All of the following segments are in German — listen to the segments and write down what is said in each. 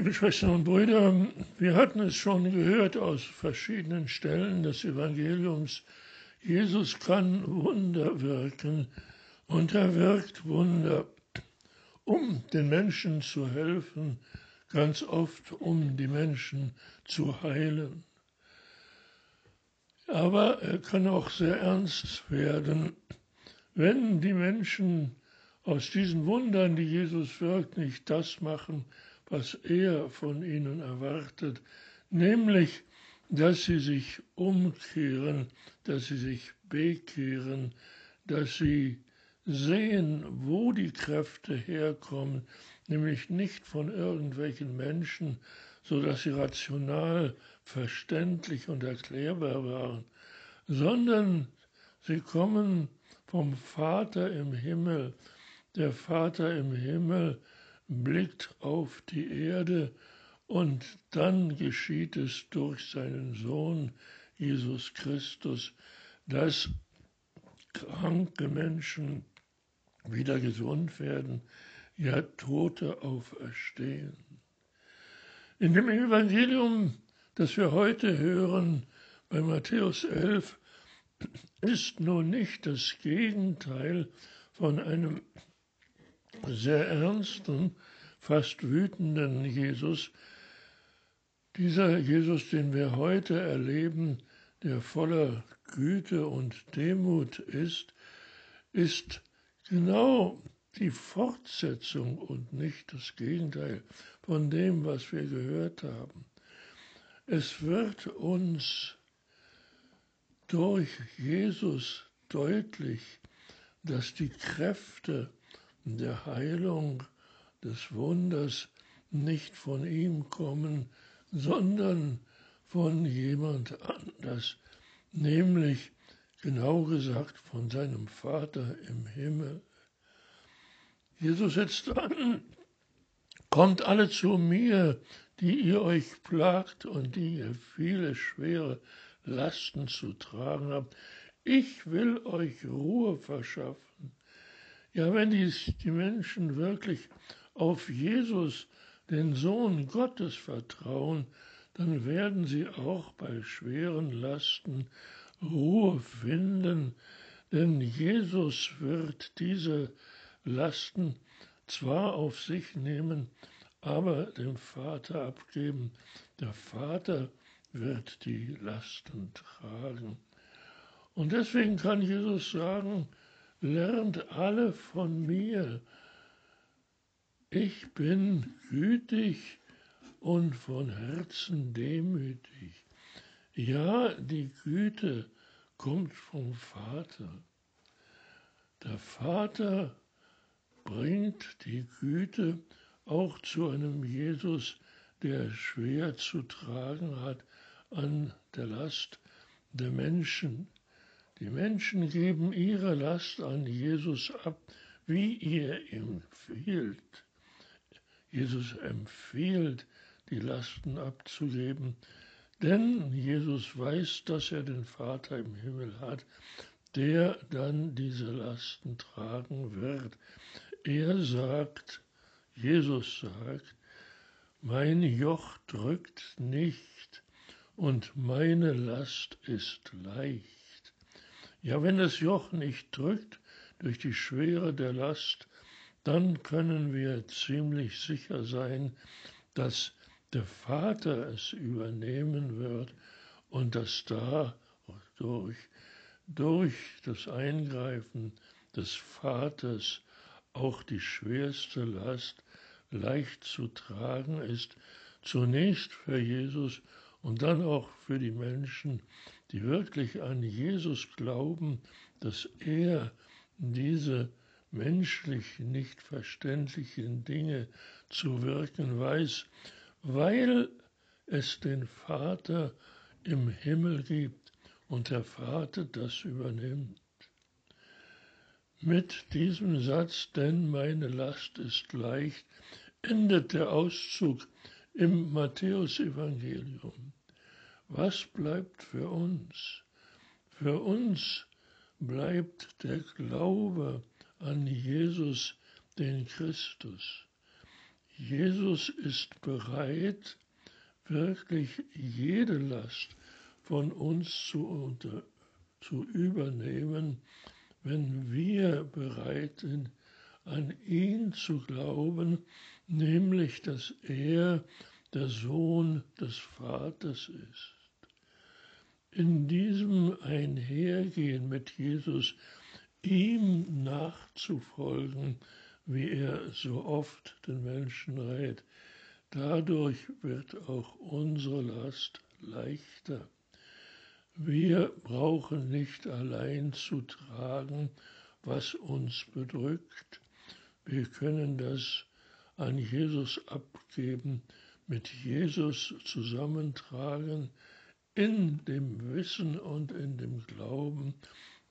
Liebe Schwestern und Brüder, wir hatten es schon gehört aus verschiedenen Stellen des Evangeliums. Jesus kann Wunder wirken und er wirkt Wunder, um den Menschen zu helfen, ganz oft um die Menschen zu heilen. Aber er kann auch sehr ernst werden, wenn die Menschen aus diesen Wundern, die Jesus wirkt, nicht das machen, was er von ihnen erwartet, nämlich, dass sie sich umkehren, dass sie sich bekehren, dass sie sehen, wo die Kräfte herkommen, nämlich nicht von irgendwelchen Menschen, so dass sie rational, verständlich und erklärbar waren, sondern sie kommen vom Vater im Himmel. Der Vater im Himmel blickt auf die Erde und dann geschieht es durch seinen Sohn Jesus Christus, dass kranke Menschen wieder gesund werden, ja Tote auferstehen. In dem Evangelium, das wir heute hören, bei Matthäus 11, ist nun nicht das Gegenteil von einem sehr ernsten, fast wütenden Jesus, dieser Jesus, den wir heute erleben, der voller Güte und Demut ist, ist genau die Fortsetzung und nicht das Gegenteil von dem, was wir gehört haben. Es wird uns durch Jesus deutlich, dass die Kräfte der Heilung, des Wunders nicht von ihm kommen, sondern von jemand anders, nämlich genau gesagt von seinem Vater im Himmel. Jesus setzt an, kommt alle zu mir, die ihr euch plagt und die ihr viele schwere Lasten zu tragen habt. Ich will euch Ruhe verschaffen. Ja, wenn die, die Menschen wirklich auf Jesus, den Sohn Gottes, vertrauen, dann werden sie auch bei schweren Lasten Ruhe finden, denn Jesus wird diese Lasten zwar auf sich nehmen, aber dem Vater abgeben. Der Vater wird die Lasten tragen. Und deswegen kann Jesus sagen, lernt alle von mir. Ich bin gütig und von Herzen demütig. Ja, die Güte kommt vom Vater. Der Vater bringt die Güte auch zu einem Jesus, der schwer zu tragen hat an der Last der Menschen. Die Menschen geben ihre Last an Jesus ab, wie ihr empfiehlt. Jesus empfiehlt, die Lasten abzugeben, denn Jesus weiß, dass er den Vater im Himmel hat, der dann diese Lasten tragen wird. Er sagt, Jesus sagt, mein Joch drückt nicht und meine Last ist leicht. Ja, wenn das Joch nicht drückt durch die Schwere der Last, dann können wir ziemlich sicher sein, dass der Vater es übernehmen wird und dass dadurch, durch das Eingreifen des Vaters auch die schwerste Last leicht zu tragen ist, zunächst für Jesus und dann auch für die Menschen, die wirklich an Jesus glauben, dass er diese menschlich nicht verständlichen Dinge zu wirken weiß, weil es den Vater im Himmel gibt und der Vater das übernimmt. Mit diesem Satz, denn meine Last ist leicht, endet der Auszug im Matthäusevangelium. Was bleibt für uns? Für uns bleibt der Glaube an Jesus, den Christus. Jesus ist bereit, wirklich jede Last von uns zu, unter, zu übernehmen, wenn wir bereit sind, an ihn zu glauben, nämlich dass er der Sohn des Vaters ist. In diesem Einhergehen mit Jesus, ihm nachzufolgen, wie er so oft den Menschen rät, dadurch wird auch unsere Last leichter. Wir brauchen nicht allein zu tragen, was uns bedrückt. Wir können das an Jesus abgeben, mit Jesus zusammentragen, in dem Wissen und in dem Glauben,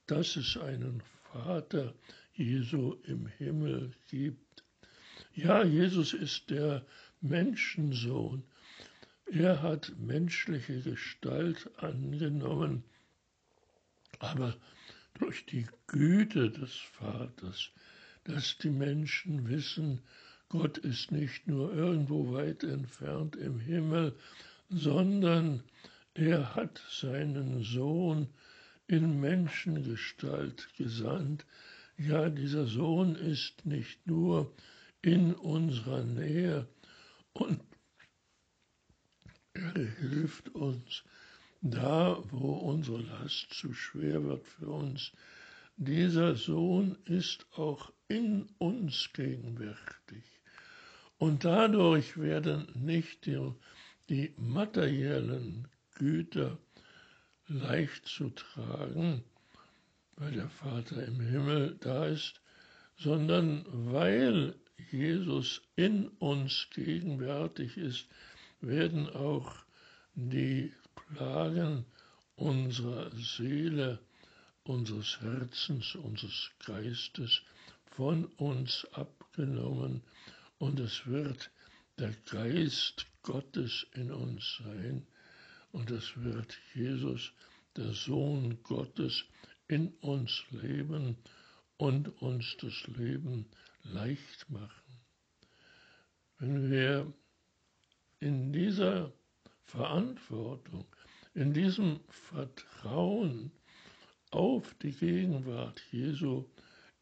dass es einen Vater Jesu im Himmel gibt. Ja, Jesus ist der Menschensohn. Er hat menschliche Gestalt angenommen, aber durch die Güte des Vaters, dass die Menschen wissen, Gott ist nicht nur irgendwo weit entfernt im Himmel, sondern er hat seinen Sohn in Menschengestalt gesandt. Ja, dieser Sohn ist nicht nur in unserer Nähe und er hilft uns da, wo unsere Last zu schwer wird für uns. Dieser Sohn ist auch in uns gegenwärtig. Und dadurch werden nicht die, die materiellen Güter leicht zu tragen, weil der Vater im Himmel da ist, sondern weil Jesus in uns gegenwärtig ist, werden auch die Plagen unserer Seele, unseres Herzens, unseres Geistes von uns abgenommen und es wird der Geist Gottes in uns sein und es wird Jesus, der Sohn Gottes, in uns leben und uns das Leben leicht machen. Wenn wir in dieser Verantwortung, in diesem Vertrauen auf die Gegenwart Jesu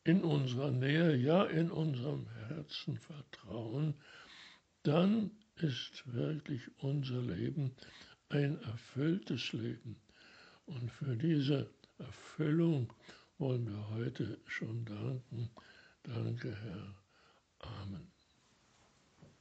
in unserer Nähe, ja in unserem Herzen vertrauen, dann ist wirklich unser Leben ein erfülltes Leben. Und für diese Erfüllung wollen wir heute schon danken. Danke, Herr. Amen.